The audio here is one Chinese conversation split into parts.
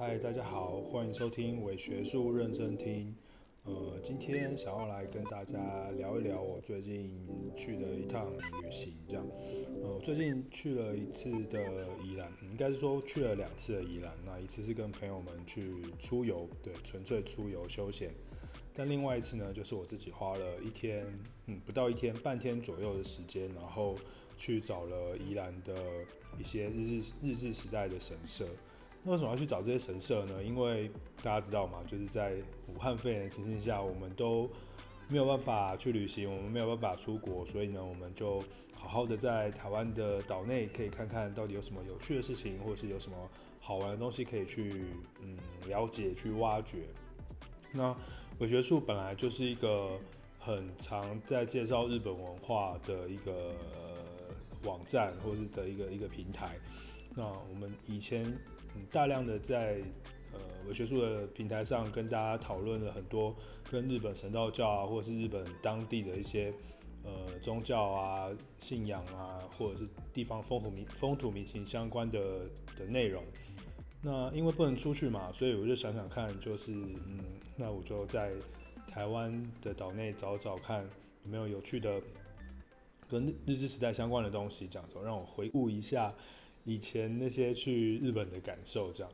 嗨，大家好，欢迎收听伪学术认真听。呃，今天想要来跟大家聊一聊我最近去的一趟旅行，这样。呃，最近去了一次的宜兰，应该是说去了两次的宜兰。那一次是跟朋友们去出游，对，纯粹出游休闲。但另外一次呢，就是我自己花了一天，嗯，不到一天，半天左右的时间，然后去找了宜兰的一些日治日治时代的神社。那为什么要去找这些神社呢？因为大家知道嘛，就是在武汉肺炎情形下，我们都没有办法去旅行，我们没有办法出国，所以呢，我们就好好的在台湾的岛内，可以看看到底有什么有趣的事情，或者是有什么好玩的东西可以去嗯了解、去挖掘。那伪学术本来就是一个很常在介绍日本文化的一个、呃、网站，或者是的一个一个平台。那我们以前。大量的在呃伪学术的平台上跟大家讨论了很多跟日本神道教啊，或者是日本当地的一些呃宗教啊、信仰啊，或者是地方风土民风土民情相关的的内容。那因为不能出去嘛，所以我就想想看，就是嗯，那我就在台湾的岛内找找看有没有有趣的跟日治时代相关的东西，讲着让我回顾一下。以前那些去日本的感受，这样，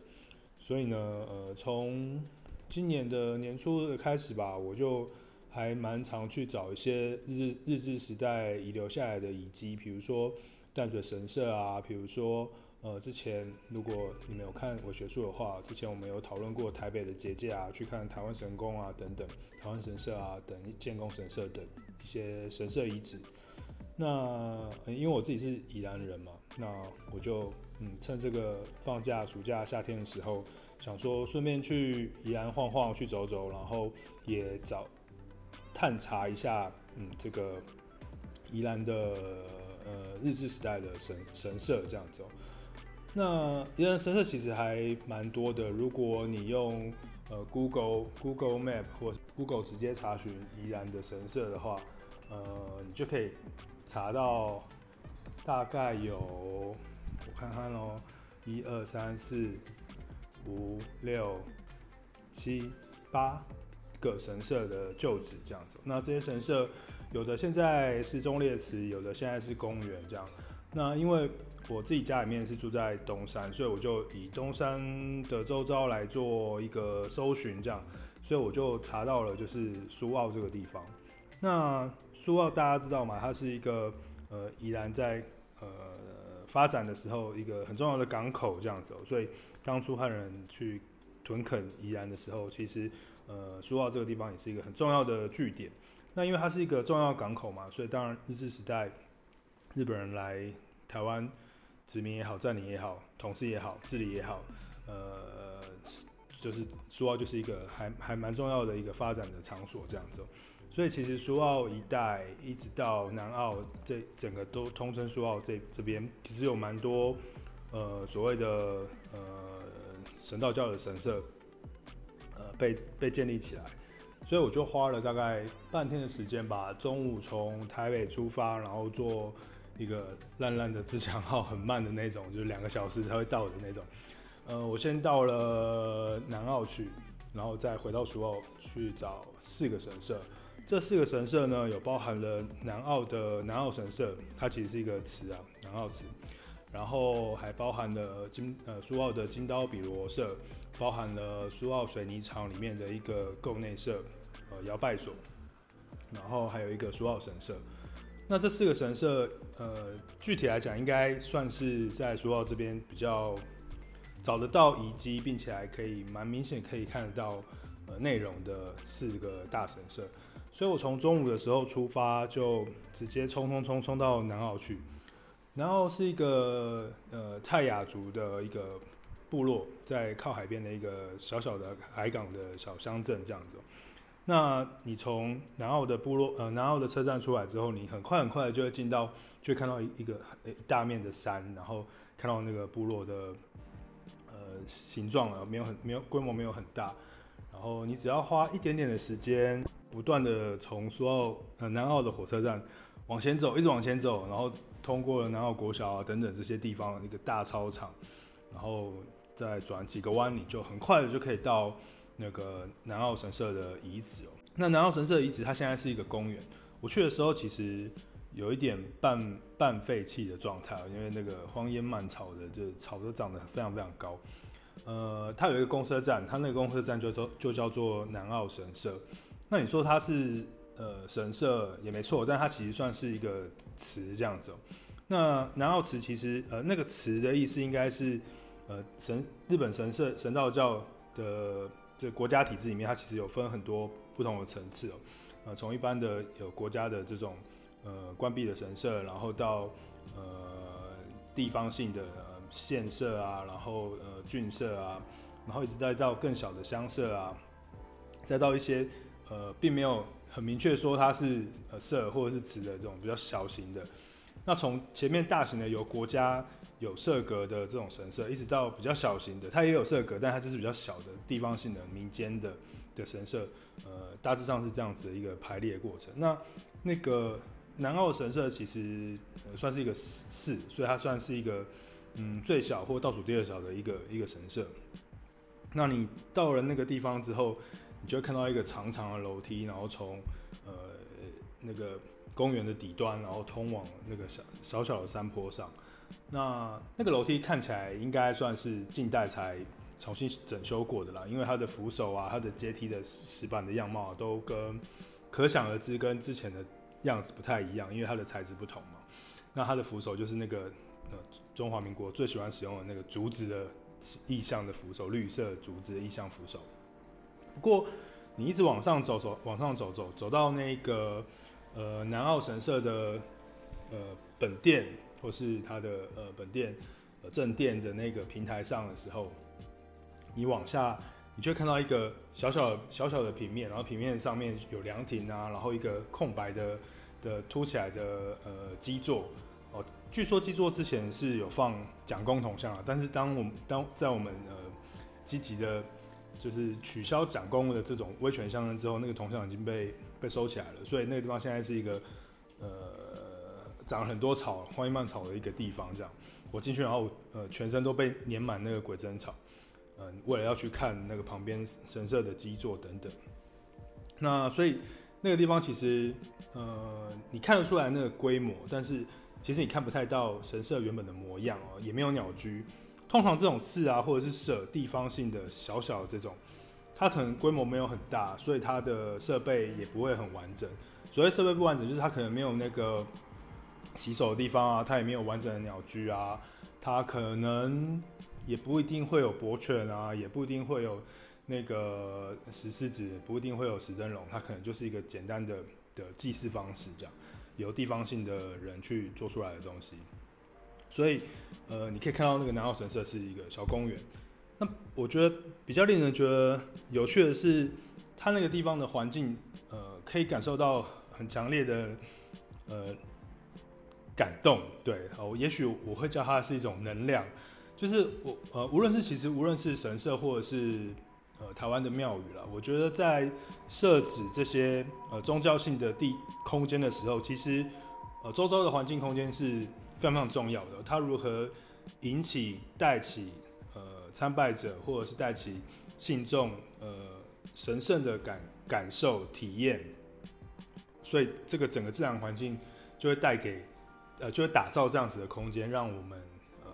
所以呢，呃，从今年的年初的开始吧，我就还蛮常去找一些日日治时代遗留下来的遗迹，比如说淡水神社啊，比如说呃，之前如果你没有看我学术的话，之前我们有讨论过台北的结界啊，去看台湾神宫啊等等，台湾神社啊等建功神社等一些神社遗址。那因为我自己是宜兰人嘛，那我就嗯趁这个放假暑假夏天的时候，想说顺便去宜兰晃晃，去走走，然后也找探查一下嗯这个宜兰的呃日治时代的神神社这样子。那宜兰神社其实还蛮多的，如果你用呃 Google Google Map 或 Google 直接查询宜兰的神社的话，呃你就可以。查到大概有，我看看哦，一二三四五六七八个神社的旧址这样子。那这些神社有的现在是忠烈祠，有的现在是公园这样。那因为我自己家里面是住在东山，所以我就以东山的周遭来做一个搜寻这样，所以我就查到了就是苏澳这个地方。那苏澳大家知道吗？它是一个呃，宜兰在发展的时候一个很重要的港口这样子，所以当初汉人去屯垦宜兰的时候，其实呃苏澳这个地方也是一个很重要的据点。那因为它是一个重要港口嘛，所以当然日治时代日本人来台湾殖民也好、占领也好、统治也好、治理也好，呃，就是苏澳就是一个还还蛮重要的一个发展的场所这样子。所以其实苏澳一带一直到南澳，这整个都通称苏澳这这边，其实有蛮多呃所谓的呃神道教的神社，呃被被建立起来。所以我就花了大概半天的时间吧，中午从台北出发，然后坐一个烂烂的自强号，很慢的那种，就是两个小时才会到的那种。呃，我先到了南澳去，然后再回到苏澳去找四个神社。这四个神社呢，有包含了南澳的南澳神社，它其实是一个祠啊，南澳祠。然后还包含了金呃苏澳的金刀比罗社，包含了苏澳水泥厂里面的一个构内社，呃摇拜所。然后还有一个苏澳神社。那这四个神社，呃，具体来讲，应该算是在苏澳这边比较找得到遗迹，并且还可以蛮明显可以看得到呃内容的四个大神社。所以我从中午的时候出发，就直接冲冲冲冲到南澳去。南澳是一个呃泰雅族的一个部落，在靠海边的一个小小的海港的小乡镇这样子。那你从南澳的部落呃南澳的车站出来之后，你很快很快就会进到，就会看到一一个一大面的山，然后看到那个部落的呃形状啊，没有很没有规模没有很大。然后你只要花一点点的时间。不断的从苏澳呃南澳的火车站往前走，一直往前走，然后通过了南澳国小啊等等这些地方一个大操场，然后再转几个弯，你就很快的就可以到那个南澳神社的遗址哦。那南澳神社遗址它现在是一个公园，我去的时候其实有一点半半废弃的状态，因为那个荒烟蔓草的，就草都长得非常非常高。呃，它有一个公车站，它那个公车站就叫就叫做南澳神社。那你说它是呃神社也没错，但它其实算是一个祠这样子。那南澳祠其实呃那个祠的意思应该是呃神日本神社神道教的这国家体制里面，它其实有分很多。不同的层次哦，呃，从一般的有国家的这种呃关闭的神社，然后到呃地方性的呃县社啊，然后呃郡社啊，然后一直再到更小的乡社啊，再到一些呃并没有很明确说它是呃社或者是祠的这种比较小型的。那从前面大型的有国家有社格的这种神社，一直到比较小型的，它也有社格，但它就是比较小的地方性的民间的的神社，呃，大致上是这样子的一个排列过程。那那个南澳神社其实算是一个寺，所以它算是一个嗯最小或倒数第二小的一个一个神社。那你到了那个地方之后，你就会看到一个长长的楼梯，然后从呃那个公园的底端，然后通往那个小小小的山坡上。那那个楼梯看起来应该算是近代才。重新整修过的啦，因为它的扶手啊，它的阶梯的石板的样貌都跟可想而知跟之前的样子不太一样，因为它的材质不同嘛。那它的扶手就是那个呃中华民国最喜欢使用的那个竹子的意象的扶手，绿色竹子的意象扶手。不过你一直往上走走，往上走走，走到那个呃南澳神社的呃本殿或是它的呃本殿呃正殿的那个平台上的时候。你往下，你就会看到一个小小小小的平面，然后平面上面有凉亭啊，然后一个空白的的凸起来的呃基座哦。据说基座之前是有放蒋公铜像啊，但是当我们当在我们呃积极的，就是取消蒋公的这种威权象征之后，那个铜像已经被被收起来了，所以那个地方现在是一个呃长了很多草、荒烟蔓草的一个地方。这样我进去，然后呃全身都被粘满那个鬼针草。嗯，为了要去看那个旁边神社的基座等等，那所以那个地方其实，呃，你看得出来那个规模，但是其实你看不太到神社原本的模样哦，也没有鸟居。通常这种寺啊，或者是舍地方性的小小的这种，它可能规模没有很大，所以它的设备也不会很完整。所谓设备不完整，就是它可能没有那个洗手的地方啊，它也没有完整的鸟居啊，它可能。也不一定会有博犬啊，也不一定会有那个石狮子，不一定会有石灯笼，它可能就是一个简单的的祭祀方式，这样由地方性的人去做出来的东西。所以，呃，你可以看到那个南澳神社是一个小公园。那我觉得比较令人觉得有趣的是，它那个地方的环境，呃，可以感受到很强烈的呃感动。对，好，也许我会叫它是一种能量。就是我呃，无论是其实无论是神社或者是呃台湾的庙宇啦，我觉得在设置这些呃宗教性的地空间的时候，其实呃周遭的环境空间是非常非常重要的。它如何引起带起呃参拜者或者是带起信众呃神圣的感感受体验，所以这个整个自然环境就会带给呃就会打造这样子的空间，让我们呃。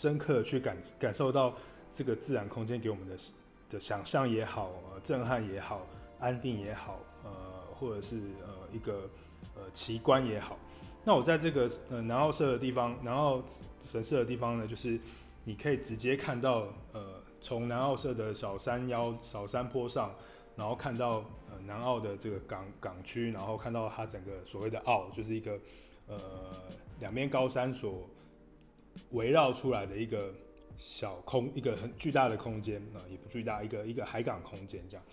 深刻去感感受到这个自然空间给我们的的想象也好，呃，震撼也好，安定也好，呃，或者是呃一个呃奇观也好。那我在这个呃南澳社的地方，南澳神社的地方呢，就是你可以直接看到呃从南澳社的小山腰、小山坡上，然后看到呃南澳的这个港港区，然后看到它整个所谓的澳，就是一个呃两边高山所。围绕出来的一个小空，一个很巨大的空间啊，也不巨大，一个一个海港空间这样。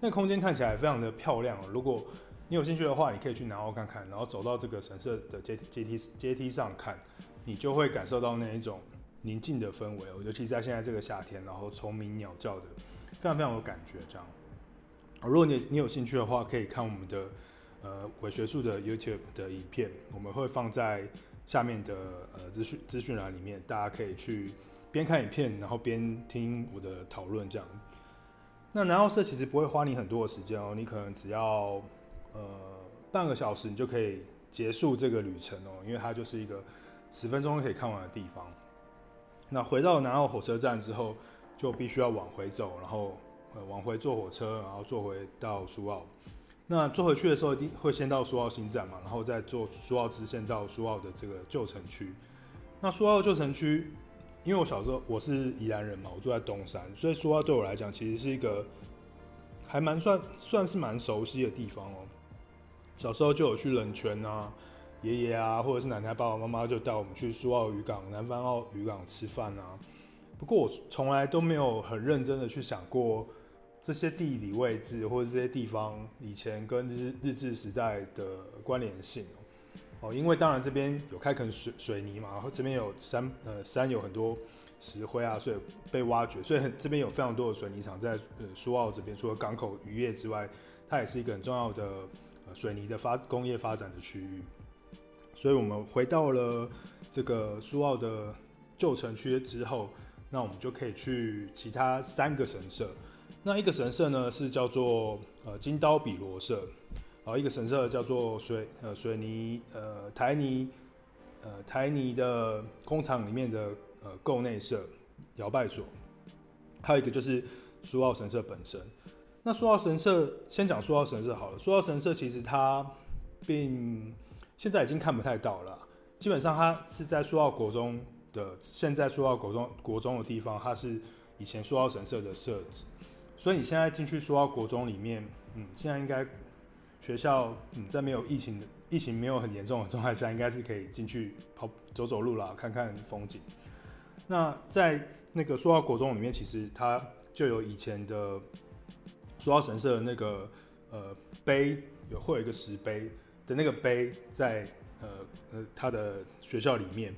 那空间看起来非常的漂亮。如果你有兴趣的话，你可以去南澳看看，然后走到这个神社的阶阶梯阶梯上看，你就会感受到那一种宁静的氛围。尤其在现在这个夏天，然后虫鸣鸟叫的，非常非常有感觉。这样，如果你你有兴趣的话，可以看我们的呃伪学术的 YouTube 的影片，我们会放在。下面的呃资讯资讯栏里面，大家可以去边看影片，然后边听我的讨论这样。那南澳社其实不会花你很多的时间哦，你可能只要半个小时，你就可以结束这个旅程哦，因为它就是一个十分钟可以看完的地方。那回到南澳火车站之后，就必须要往回走，然后呃往回坐火车，然后坐回到苏澳。那坐回去的时候，一定会先到苏澳新站嘛，然后再坐苏澳支线到苏澳的这个旧城区。那苏澳旧城区，因为我小时候我是宜兰人嘛，我住在东山，所以苏澳对我来讲其实是一个还蛮算算是蛮熟悉的地方哦。小时候就有去冷泉啊，爷爷啊，或者是奶奶、爸爸妈妈就带我们去苏澳渔港、南方澳渔港吃饭啊。不过我从来都没有很认真的去想过。这些地理位置或者这些地方以前跟日日治时代的关联性哦，因为当然这边有开垦水水泥嘛，然后这边有山呃山有很多石灰啊，所以被挖掘，所以这边有非常多的水泥厂在呃苏澳这边，除了港口渔业之外，它也是一个很重要的水泥的发工业发展的区域。所以我们回到了这个苏澳的旧城区之后，那我们就可以去其他三个神社。那一个神社呢，是叫做呃金刀比罗社，然后一个神社叫做水呃水泥呃台泥呃台泥的工厂里面的呃构内社摇拜所，还有一个就是苏澳神社本身。那说到神社先讲说到神社好了，说到神社其实它并现在已经看不太到了，基本上它是在说到国中的现在说到国中国中的地方，它是以前说到神社的设置。所以你现在进去说到国中里面，嗯，现在应该学校嗯在没有疫情的疫情没有很严重的状态下，应该是可以进去跑走走路啦，看看风景。那在那个说到国中里面，其实它就有以前的说到神社的那个呃碑，有会有一个石碑的那个碑在呃呃它的学校里面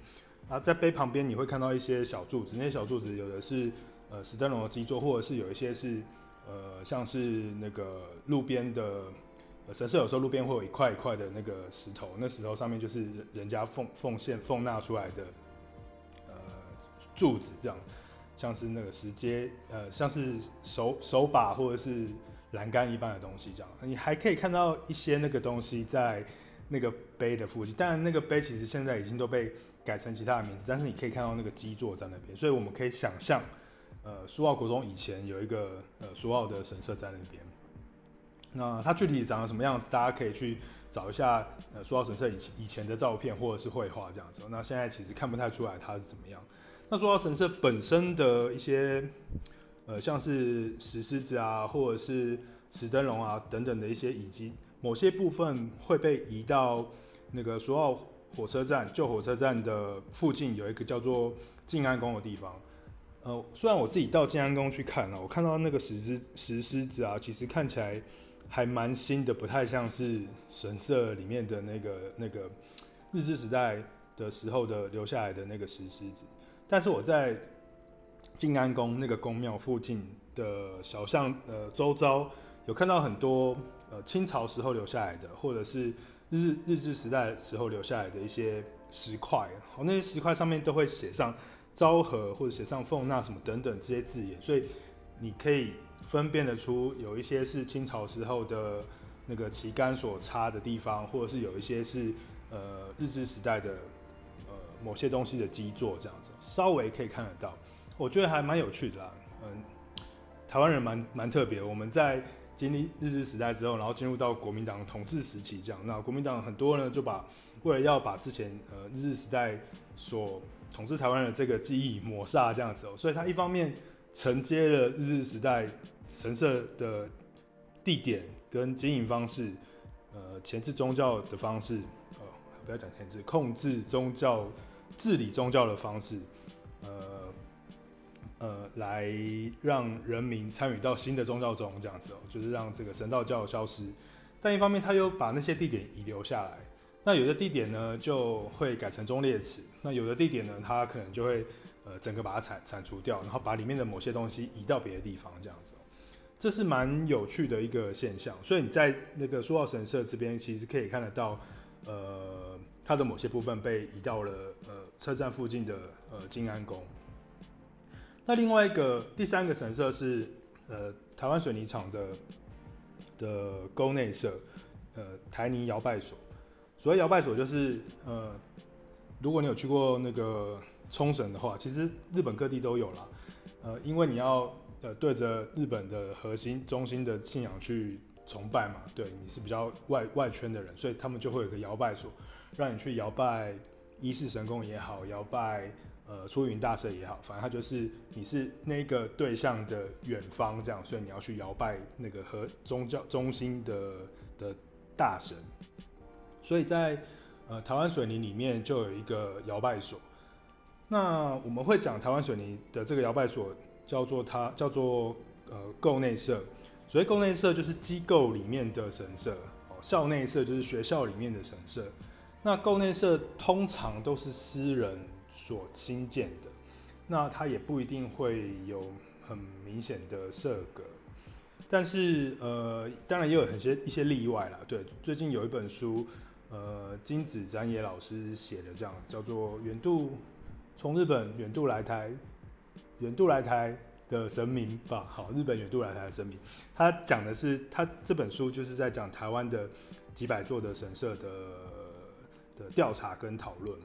啊，在碑旁边你会看到一些小柱子，那些小柱子有的是。呃，石灯笼的基座，或者是有一些是，呃，像是那个路边的，呃，神社有时候路边会有一块一块的那个石头，那石头上面就是人家奉奉献奉纳出来的，呃，柱子这样，像是那个石阶，呃，像是手手把或者是栏杆一般的东西这样，你还可以看到一些那个东西在那个碑的附近，但那个碑其实现在已经都被改成其他的名字，但是你可以看到那个基座在那边，所以我们可以想象。呃，苏澳国中以前有一个呃苏澳的神社在那边，那它具体长得什么样子，大家可以去找一下呃苏澳神社以以前的照片或者是绘画这样子。那现在其实看不太出来它是怎么样。那说到神社本身的一些呃像是石狮子啊，或者是石灯笼啊等等的一些遗迹，某些部分会被移到那个苏澳火车站旧火车站的附近有一个叫做静安宫的地方。呃，虽然我自己到静安宫去看了，我看到那个石狮石狮子啊，其实看起来还蛮新的，不太像是神社里面的那个那个日治时代的时候的留下来的那个石狮子。但是我在静安宫那个宫庙附近的小巷呃周遭，有看到很多呃清朝时候留下来的，或者是日日治时代时候留下来的一些石块，哦，那些石块上面都会写上。昭和或者写上奉纳什么等等这些字眼，所以你可以分辨得出有一些是清朝时候的那个旗杆所插的地方，或者是有一些是呃日治时代的某些东西的基座这样子，稍微可以看得到，我觉得还蛮有趣的啦。嗯，台湾人蛮蛮特别，我们在经历日治时代之后，然后进入到国民党统治时期这样，那国民党很多人就把为了要把之前呃日治时代所统治台湾的这个记忆抹杀这样子哦，所以他一方面承接了日治时代神社的地点跟经营方式，呃，钳制宗教的方式，呃，不要讲钳制，控制宗教、治理宗教的方式，呃，呃，来让人民参与到新的宗教中这样子哦，就是让这个神道教消失，但一方面他又把那些地点遗留下来。那有的地点呢，就会改成忠烈祠，那有的地点呢，它可能就会呃整个把它铲铲除掉，然后把里面的某些东西移到别的地方，这样子，这是蛮有趣的一个现象。所以你在那个苏澳神社这边，其实可以看得到，呃，它的某些部分被移到了呃车站附近的呃静安宫。那另外一个第三个神社是呃台湾水泥厂的的宫内社，呃台泥摇拜所。所谓摇拜所就是呃，如果你有去过那个冲绳的话，其实日本各地都有啦。呃，因为你要呃对着日本的核心中心的信仰去崇拜嘛，对，你是比较外外圈的人，所以他们就会有个摇拜所，让你去摇拜一世神功也好，摇拜呃出云大社也好，反正他就是你是那个对象的远方这样，所以你要去摇拜那个和宗教中心的的大神，所以在呃台湾水泥里面就有一个摇拜所。那我们会讲台湾水泥的这个摇拜所，叫做它叫做呃构内社，所谓构内社就是机构里面的神社，哦校内社就是学校里面的神社。那构内社通常都是私人所兴建的，那它也不一定会有很明显的社格，但是呃当然也有很些一些例外啦。对，最近有一本书，呃金子展野老师写的，这样叫做远渡。从日本远渡来台，远渡来台的神明吧，好，日本远渡来台的神明，他讲的是他这本书就是在讲台湾的几百座的神社的的调查跟讨论，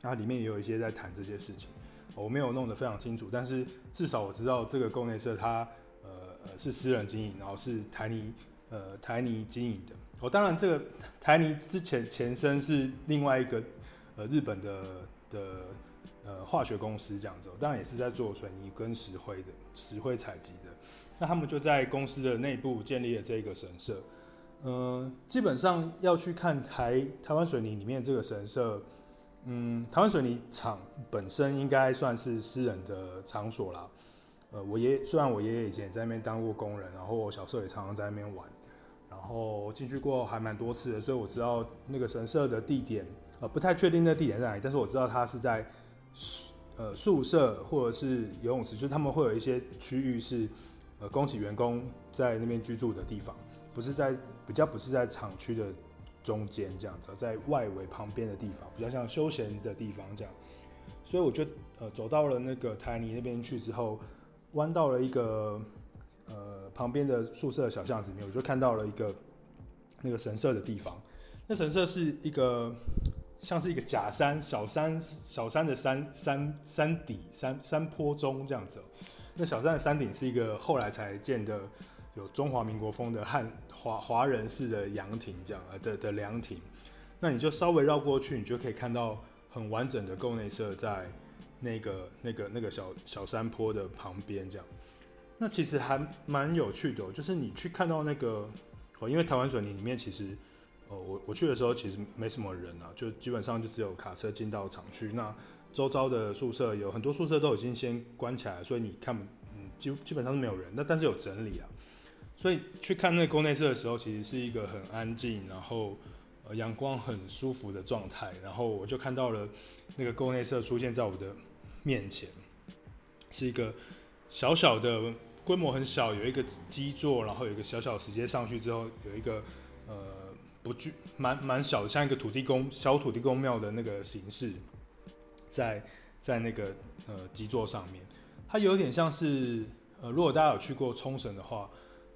那里面也有一些在谈这些事情，我没有弄得非常清楚，但是至少我知道这个供内社它呃呃是私人经营，然后是台泥呃台泥经营的，哦，当然这个台泥之前前身是另外一个呃日本的的。呃，化学公司这样子，当然也是在做水泥跟石灰的石灰采集的。那他们就在公司的内部建立了这个神社。呃，基本上要去看台台湾水泥里面这个神社，嗯，台湾水泥厂本身应该算是私人的场所啦。呃，我爷虽然我爷爷以前在那边当过工人，然后我小时候也常常在那边玩，然后进去过还蛮多次的，所以我知道那个神社的地点，呃，不太确定那地点在哪里，但是我知道它是在。呃，宿舍或者是游泳池，就是他们会有一些区域是呃，供给员工在那边居住的地方，不是在比较不是在厂区的中间这样子，在外围旁边的地方，比较像休闲的地方这样。所以我就呃走到了那个台泥那边去之后，弯到了一个呃旁边的宿舍的小巷子里面，我就看到了一个那个神社的地方。那神社是一个。像是一个假山，小山小山的山山山底山山坡中这样子。那小山的山顶是一个后来才建的，有中华民国风的汉华华人式的凉亭这样呃的的凉亭。那你就稍微绕过去，你就可以看到很完整的构内社在那个那个那个小小山坡的旁边这样。那其实还蛮有趣的，就是你去看到那个哦，因为台湾水泥里面其实。哦，我我去的时候其实没什么人啊，就基本上就只有卡车进到厂区。那周遭的宿舍有很多宿舍都已经先关起来，所以你看，嗯，基基本上是没有人。那但是有整理啊，所以去看那个宫内社的时候，其实是一个很安静，然后呃阳光很舒服的状态。然后我就看到了那个宫内社出现在我的面前，是一个小小的规模很小，有一个基座，然后有一个小小的石阶上去之后，有一个呃。不具蛮蛮小的，像一个土地公小土地公庙的那个形式，在在那个呃基座上面，它有点像是呃，如果大家有去过冲绳的话，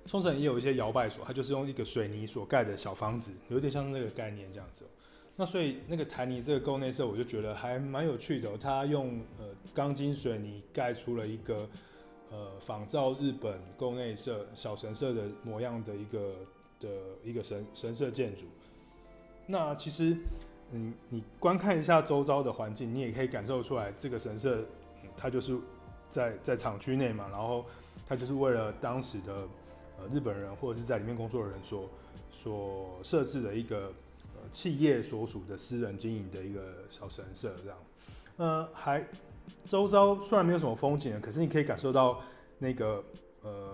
冲绳也有一些摇摆所，它就是用一个水泥所盖的小房子，有点像那个概念这样子。那所以那个台泥这个构内社，我就觉得还蛮有趣的，它用呃钢筋水泥盖出了一个呃仿照日本构内社小神社的模样的一个。的一个神神社建筑，那其实，嗯，你观看一下周遭的环境，你也可以感受出来，这个神社，它就是在在厂区内嘛，然后它就是为了当时的日本人或者是在里面工作的人所所设置的一个呃企业所属的私人经营的一个小神社这样，呃，还周遭虽然没有什么风景，可是你可以感受到那个呃。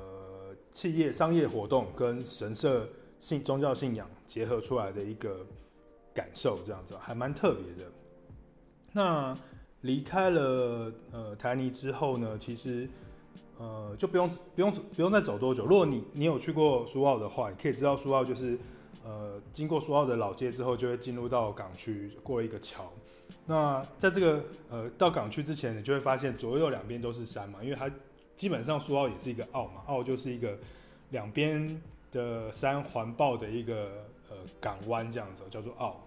企业商业活动跟神社信宗教信仰结合出来的一个感受，这样子还蛮特别的。那离开了呃台泥之后呢，其实呃就不用不用不用再走多久。如果你你有去过苏澳的话，你可以知道苏澳就是呃经过苏澳的老街之后，就会进入到港区，过了一个桥，那在这个呃到港区之前，你就会发现左右两边都是山嘛，因为它基本上苏澳也是一个澳嘛，澳就是一个两边的山环抱的一个呃港湾这样子，叫做澳。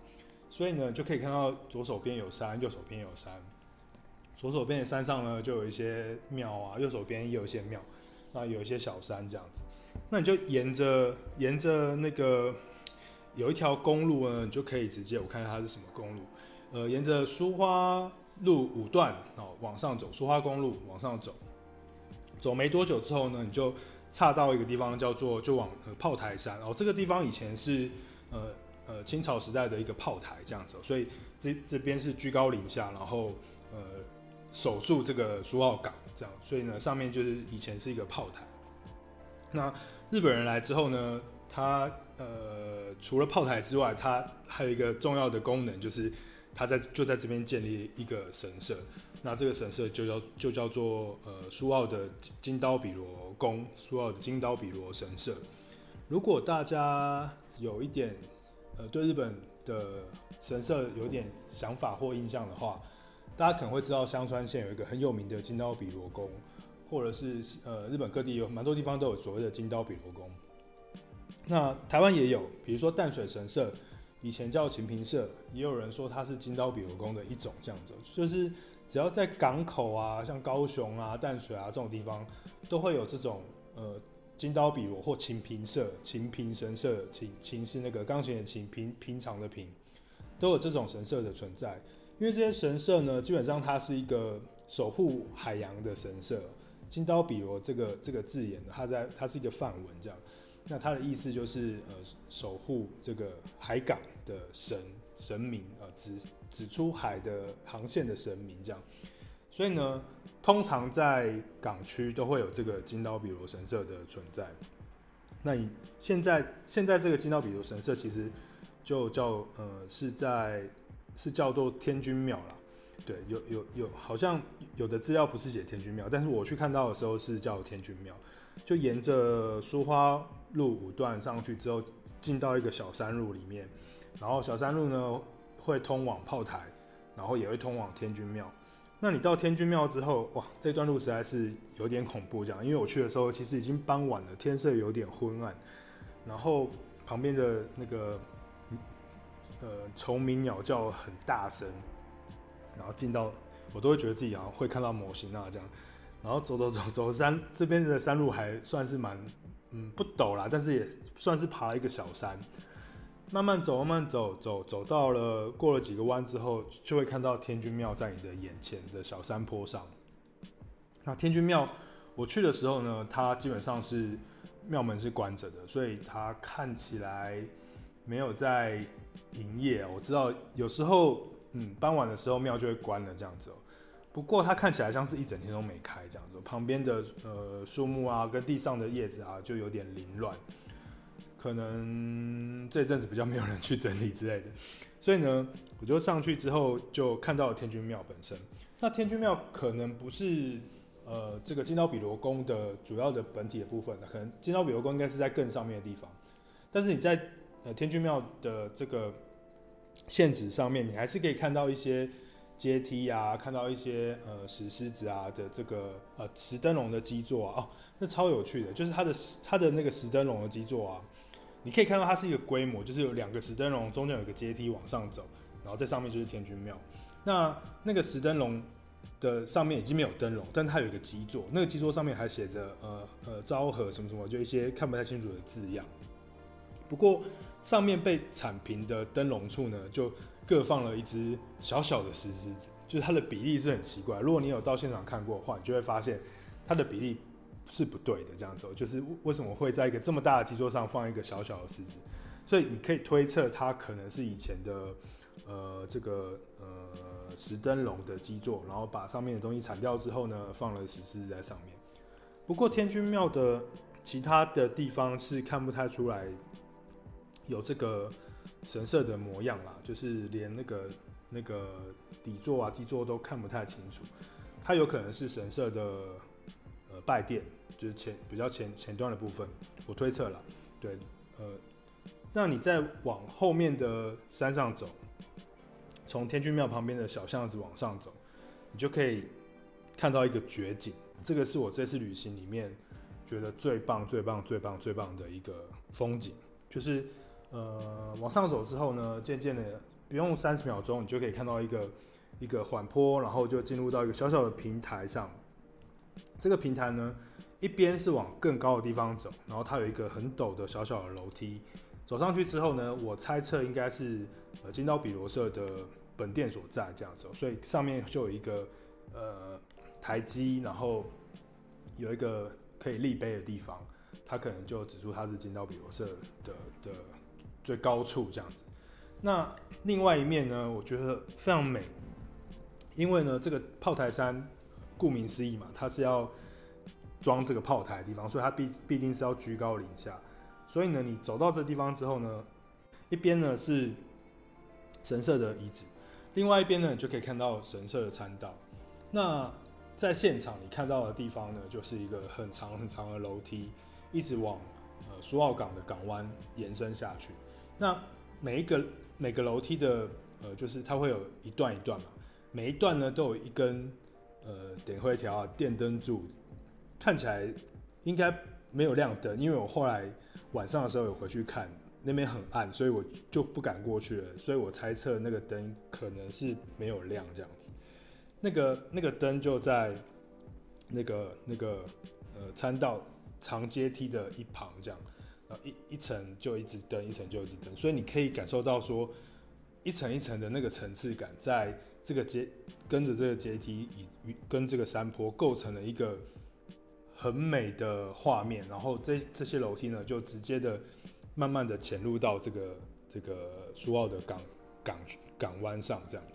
所以呢，就可以看到左手边有山，右手边有山。左手边的山上呢，就有一些庙啊，右手边也有一些庙，那有一些小山这样子。那你就沿着沿着那个有一条公路呢，你就可以直接我看看它是什么公路，呃，沿着苏花路五段哦往上走，苏花公路往上走，走没多久之后呢，你就岔到一个地方叫做就往炮台山哦，这个地方以前是呃。呃，清朝时代的一个炮台这样子，所以这这边是居高临下，然后呃守住这个苏澳港这样，所以呢上面就是以前是一个炮台。那日本人来之后呢，他呃除了炮台之外，他还有一个重要的功能，就是他在就在这边建立一个神社。那这个神社就叫就叫做呃苏澳的金刀比罗宫，苏澳的金刀比罗神社。如果大家有一点呃，对日本的神社有点想法或印象的话，大家可能会知道香川县有一个很有名的金刀比罗宫，或者是呃日本各地有蛮多地方都有所谓的金刀比罗宫。那台湾也有，比如说淡水神社，以前叫晴平社，也有人说它是金刀比罗宫的一种这样子，就是只要在港口啊，像高雄啊、淡水啊这种地方，都会有这种呃。金刀比罗或琴平社、琴平神社，琴琴是那个钢琴的琴，平平常的平，都有这种神社的存在。因为这些神社呢，基本上它是一个守护海洋的神社。金刀比罗这个这个字眼，它在它是一个梵文这样，那它的意思就是呃守护这个海港的神神明啊，指指出海的航线的神明这样。所以呢。通常在港区都会有这个金刀比罗神社的存在。那你现在现在这个金刀比罗神社其实就叫呃是在是叫做天君庙啦。对，有有有，好像有的资料不是写天君庙，但是我去看到的时候是叫天君庙。就沿着苏花路五段上去之后，进到一个小山路里面，然后小山路呢会通往炮台，然后也会通往天君庙。那你到天君庙之后，哇，这段路实在是有点恐怖，这样，因为我去的时候其实已经傍晚了，天色有点昏暗，然后旁边的那个呃虫鸣鸟叫很大声，然后进到我都会觉得自己好像会看到模型啊这样，然后走走走走山，这边的山路还算是蛮嗯不陡啦，但是也算是爬了一个小山。慢慢走，慢慢走，走走到了过了几个弯之后，就会看到天君庙在你的眼前的小山坡上。那天君庙，我去的时候呢，它基本上是庙门是关着的，所以它看起来没有在营业。我知道有时候，嗯，傍晚的时候庙就会关了这样子。不过它看起来像是一整天都没开这样子。旁边的呃树木啊，跟地上的叶子啊，就有点凌乱。可能这阵子比较没有人去整理之类的，所以呢，我就上去之后就看到了天君庙本身。那天君庙可能不是呃这个金刀比罗宫的主要的本体的部分，可能金刀比罗宫应该是在更上面的地方。但是你在呃天君庙的这个现址上面，你还是可以看到一些阶梯啊，看到一些呃石狮子啊的这个呃石灯笼的基座啊，哦，那超有趣的，就是它的它的那个石灯笼的基座啊。你可以看到它是一个规模，就是有两个石灯笼，中间有一个阶梯往上走，然后在上面就是天君庙。那那个石灯笼的上面已经没有灯笼，但它有一个基座，那个基座上面还写着呃呃昭和什么什么，就一些看不太清楚的字样。不过上面被铲平的灯笼处呢，就各放了一只小小的石狮子，就是它的比例是很奇怪。如果你有到现场看过的话，你就会发现它的比例。是不对的，这样子就是为什么会在一个这么大的基座上放一个小小的狮子？所以你可以推测它可能是以前的呃这个呃石灯笼的基座，然后把上面的东西铲掉之后呢，放了石狮子在上面。不过天君庙的其他的地方是看不太出来有这个神社的模样啦，就是连那个那个底座啊基座都看不太清楚，它有可能是神社的呃拜殿。就是前比较前前端的部分，我推测了，对，呃，那你再往后面的山上走，从天君庙旁边的小巷子往上走，你就可以看到一个绝景。这个是我这次旅行里面觉得最棒、最棒、最棒、最棒的一个风景，就是呃往上走之后呢，渐渐的不用三十秒钟，你就可以看到一个一个缓坡，然后就进入到一个小小的平台上。这个平台呢，一边是往更高的地方走，然后它有一个很陡的小小的楼梯。走上去之后呢，我猜测应该是呃金刀比罗社的本店所在这样子，所以上面就有一个呃台基，然后有一个可以立碑的地方，它可能就指出它是金刀比罗社的的最高处这样子。那另外一面呢，我觉得非常美，因为呢这个炮台山顾名思义嘛，它是要装这个炮台的地方，所以它必必定是要居高临下。所以呢，你走到这地方之后呢，一边呢是神社的遗址，另外一边呢，你就可以看到神社的参道。那在现场你看到的地方呢，就是一个很长很长的楼梯，一直往呃苏澳港的港湾延伸下去。那每一个每个楼梯的呃，就是它会有一段一段嘛，每一段呢都有一根呃点灰条啊、电灯柱，看起来应该没有亮灯，因为我后来。晚上的时候有回去看，那边很暗，所以我就不敢过去了。所以我猜测那个灯可能是没有亮这样子。那个那个灯就在那个那个呃参道长阶梯的一旁这样，一一层就一直登，一层就一直登，所以你可以感受到说一层一层的那个层次感，在这个阶跟着这个阶梯以跟这个山坡构成了一个。很美的画面，然后这这些楼梯呢，就直接的慢慢的潜入到这个这个苏澳的港港港湾上，这样。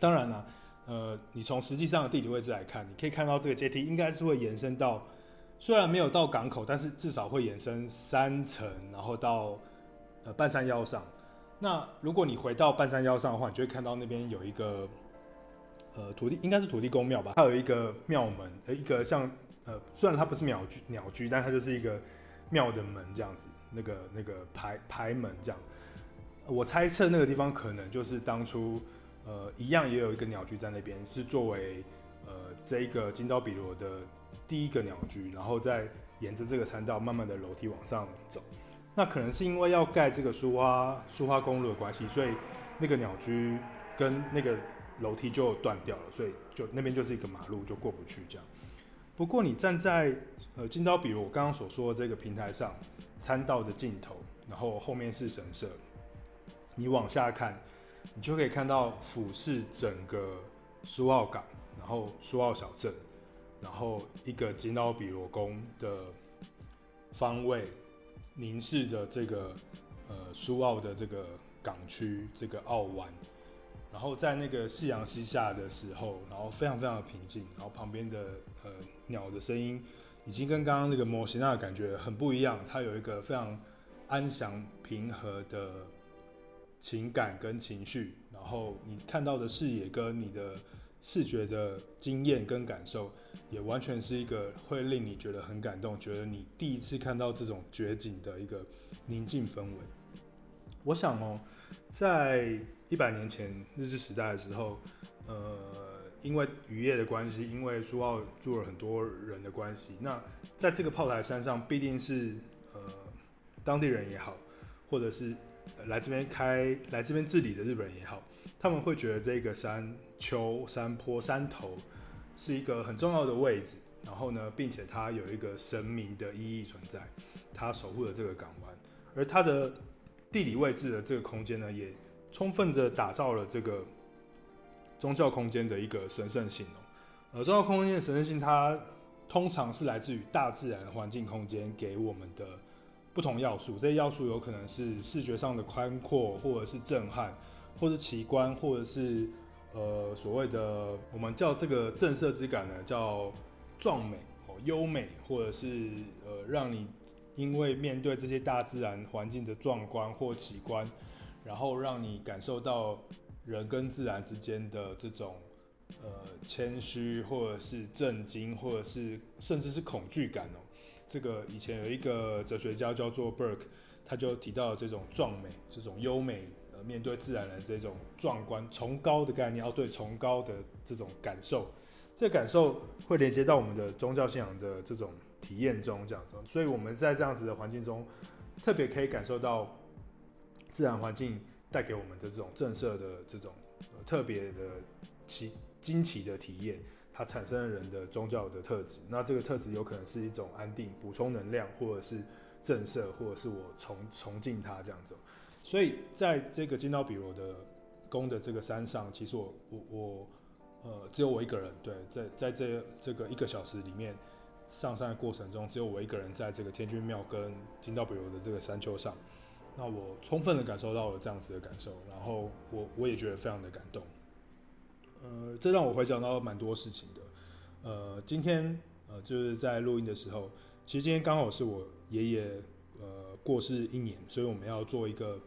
当然了，呃，你从实际上的地理位置来看，你可以看到这个阶梯应该是会延伸到，虽然没有到港口，但是至少会延伸三层，然后到呃半山腰上。那如果你回到半山腰上的话，你就会看到那边有一个呃土地，应该是土地公庙吧，它有一个庙门，呃，一个像。呃，虽然它不是鸟居，鸟居，但它就是一个庙的门这样子，那个那个牌牌门这样。我猜测那个地方可能就是当初，呃，一样也有一个鸟居在那边，是作为呃这一个金刀比罗的第一个鸟居，然后再沿着这个参道慢慢的楼梯往上走。那可能是因为要盖这个苏花苏花公路的关系，所以那个鸟居跟那个楼梯就断掉了，所以就那边就是一个马路，就过不去这样。不过你站在呃金刀比如我刚刚所说的这个平台上，参道的尽头，然后后面是神社，你往下看，你就可以看到俯视整个苏澳港，然后苏澳小镇，然后一个金刀比罗宫的方位，凝视着这个呃苏澳的这个港区这个澳湾。然后在那个夕阳西下的时候，然后非常非常的平静，然后旁边的呃鸟的声音已经跟刚刚那个摩西纳的感觉很不一样，它有一个非常安详平和的情感跟情绪，然后你看到的视野跟你的视觉的经验跟感受，也完全是一个会令你觉得很感动，觉得你第一次看到这种绝景的一个宁静氛围。我想哦，在一百年前日治时代的时候，呃，因为渔业的关系，因为苏澳住了很多人的关系，那在这个炮台山上，必定是呃当地人也好，或者是来这边开来这边治理的日本人也好，他们会觉得这个山丘、山坡、山头是一个很重要的位置，然后呢，并且它有一个神明的意义存在，它守护了这个港湾，而它的地理位置的这个空间呢，也。充分的打造了这个宗教空间的一个神圣性，呃，宗教空间的神圣性，它通常是来自于大自然环境空间给我们的不同要素。这些要素有可能是视觉上的宽阔，或者是震撼，或者是奇观，或者是呃所谓的我们叫这个震慑之感呢，叫壮美哦、优美，或者是呃让你因为面对这些大自然环境的壮观或奇观。然后让你感受到人跟自然之间的这种呃谦虚，或者是震惊，或者是甚至是恐惧感哦。这个以前有一个哲学家叫做 Burke，他就提到这种壮美、这种优美，面对自然的这种壮观、崇高的概念，要对崇高的这种感受，这感受会连接到我们的宗教信仰的这种体验中，这样子。所以我们在这样子的环境中，特别可以感受到自然环境带给我们的这种震慑的这种、特别的奇惊奇的体验。它产生了人的宗教的特质，那这个特质有可能是一种安定、补充能量，或者是震慑，或者是我崇崇敬它这样子。所以在这个金刀比罗的宫的这个山上，其实我我我呃只有我一个人，对，在在这这个一个小时里面上山的过程中，只有我一个人在这个天君庙跟金刀比罗的这个山丘上，那我充分的感受到了这样子的感受，然后我我也觉得非常的感动。呃，这让我回想到蛮多事情的。呃，今天呃就是在录音的时候，其实今天刚好是我爷爷呃过世一年，所以我们要做一个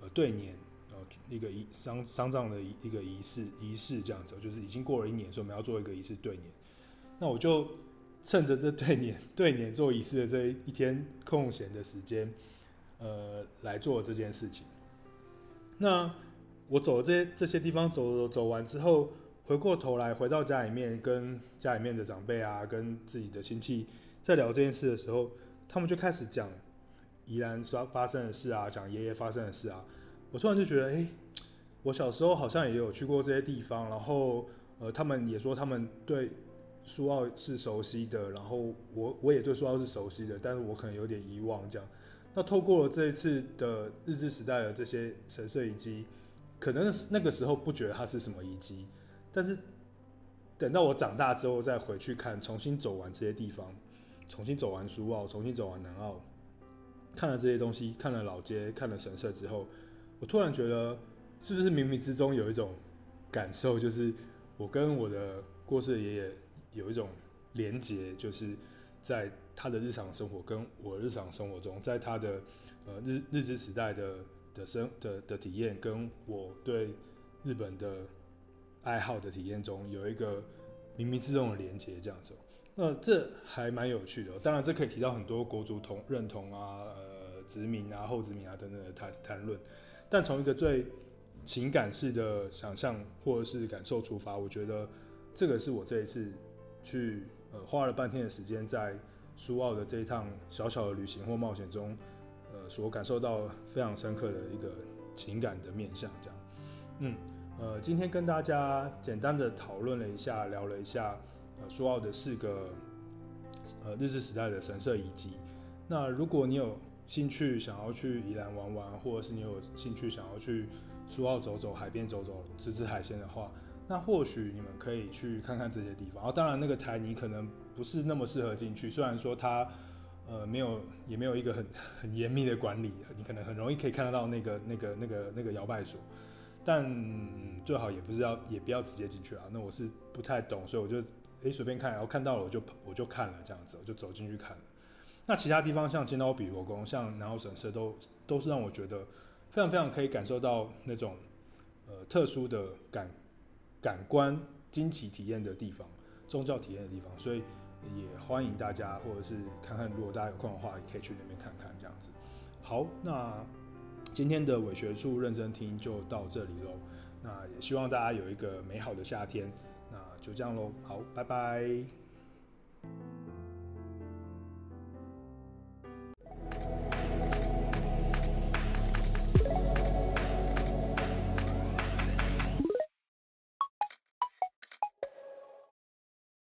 呃对年，呃一个仪丧丧葬的一一个仪式仪式这样子，就是已经过了一年，所以我们要做一个仪式对年。那我就趁着这对年对年做仪式的这一天空闲的时间，呃来做这件事情。那我走这这些地方走走走完之后，回过头来回到家里面，跟家里面的长辈啊，跟自己的亲戚在聊这件事的时候，他们就开始讲宜兰发发生的事啊，讲爷爷发生的事啊。我突然就觉得，诶，我小时候好像也有去过这些地方，然后呃，他们也说他们对苏澳是熟悉的，然后我我也对苏澳是熟悉的，但是我可能有点遗忘这样。那透过了这一次的日治时代的这些神社遗迹。可能那个时候不觉得它是什么遗迹，但是等到我长大之后再回去看，重新走完这些地方，重新走完苏澳，重新走完南澳，看了这些东西，看了老街，看了神社之后，我突然觉得，是不是冥冥之中有一种感受，就是我跟我的过世的爷爷有一种连结，就是在他的日常生活跟我日常生活中，在他的呃日日治时代的。的生的的体验，跟我对日本的爱好的体验中有一个冥冥之中的连接，这样子，那这还蛮有趣的。当然，这可以提到很多国族同认同啊、呃殖民啊、后殖民啊等等的谈谈论。但从一个最情感式的想象或者是感受出发，我觉得这个是我这一次去呃花了半天的时间在苏澳的这一趟小小的旅行或冒险中。呃所感受到非常深刻的一个情感的面向，这样，嗯，呃，今天跟大家简单的讨论了一下，聊了一下，呃，苏澳的四个，呃，日治时代的神社遗迹。那如果你有兴趣想要去宜兰玩玩，或者是你有兴趣想要去苏澳走走，海边走走，吃吃海鲜的话，那或许你们可以去看看这些地方。啊，当然那个台你可能不是那么适合进去，虽然说它。呃，没有，也没有一个很 很严密的管理，你可能很容易可以看得到那个那个那个那个摇摆所，但最好也不是要，也不要直接进去啊。那我是不太懂，所以我就诶随便看，然后看到了我就我就看了这样子，我就走进去看了。那其他地方像金刀比罗宫、像南澳神社都都是让我觉得非常非常可以感受到那种呃特殊的感感官惊奇体验的地方，宗教体验的地方，所以。也欢迎大家，或者是看看，如果大家有空的话，也可以去那边看看这样子。好，那今天的伪学术认真听就到这里喽。那也希望大家有一个美好的夏天。就这样喽好拜拜。